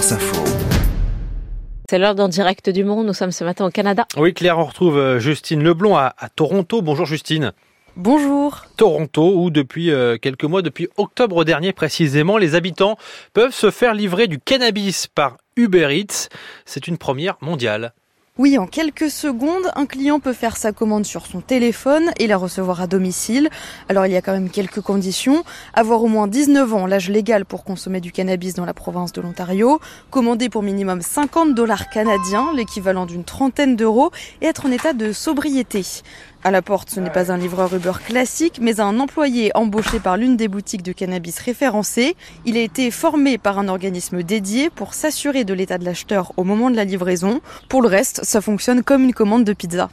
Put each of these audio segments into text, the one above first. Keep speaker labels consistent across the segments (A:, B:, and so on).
A: France Info.
B: C'est l'heure d'en direct du monde. Nous sommes ce matin au Canada.
C: Oui, Claire, on retrouve euh, Justine Leblond à, à Toronto. Bonjour Justine.
B: Bonjour.
C: Toronto, où depuis euh, quelques mois, depuis octobre dernier précisément, les habitants peuvent se faire livrer du cannabis par Uber Eats. C'est une première mondiale.
D: Oui, en quelques secondes, un client peut faire sa commande sur son téléphone et la recevoir à domicile. Alors il y a quand même quelques conditions. Avoir au moins 19 ans, l'âge légal pour consommer du cannabis dans la province de l'Ontario, commander pour minimum 50 dollars canadiens, l'équivalent d'une trentaine d'euros, et être en état de sobriété. À la porte, ce n'est pas un livreur Uber classique, mais un employé embauché par l'une des boutiques de cannabis référencées. Il a été formé par un organisme dédié pour s'assurer de l'état de l'acheteur au moment de la livraison. Pour le reste, ça fonctionne comme une commande de pizza.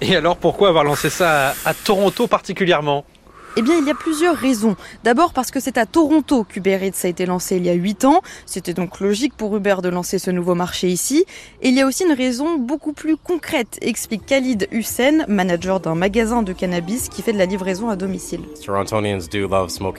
C: Et alors, pourquoi avoir lancé ça à, Toronto particulièrement?
D: Eh bien, il y a plusieurs raisons. D'abord parce que c'est à Toronto qu'Uber Eats a été lancé il y a 8 ans. C'était donc logique pour Uber de lancer ce nouveau marché ici. Et il y a aussi une raison beaucoup plus concrète, explique Khalid Hussein, manager d'un magasin de cannabis qui fait de la livraison à domicile.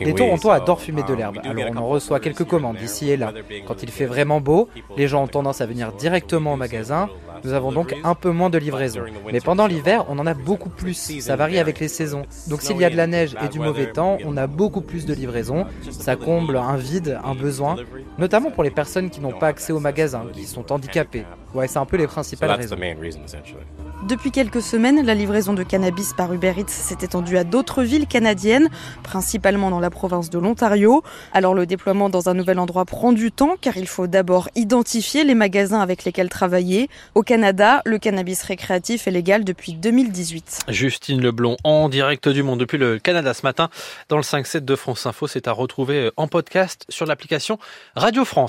E: Les Torontois adorent fumer de l'herbe, alors on en reçoit quelques commandes ici et là. Quand il fait vraiment beau, les gens ont tendance à venir directement au magasin. Nous avons donc un peu moins de livraison. Mais pendant l'hiver, on en a beaucoup plus. Ça varie avec les saisons. Donc s'il y a de la neige et du mauvais temps, on a beaucoup plus de livraison. Ça comble un vide, un besoin, notamment pour les personnes qui n'ont pas accès au magasin, qui sont handicapées. Ouais, c'est un peu les principales raisons.
D: Depuis quelques semaines, la livraison de cannabis par Uber Eats s'est étendue à d'autres villes canadiennes, principalement dans la province de l'Ontario. Alors le déploiement dans un nouvel endroit prend du temps car il faut d'abord identifier les magasins avec lesquels travailler. Au Canada, le cannabis récréatif est légal depuis 2018.
C: Justine Leblond en direct du monde depuis le Canada ce matin dans le 5-7 de France Info. C'est à retrouver en podcast sur l'application Radio France.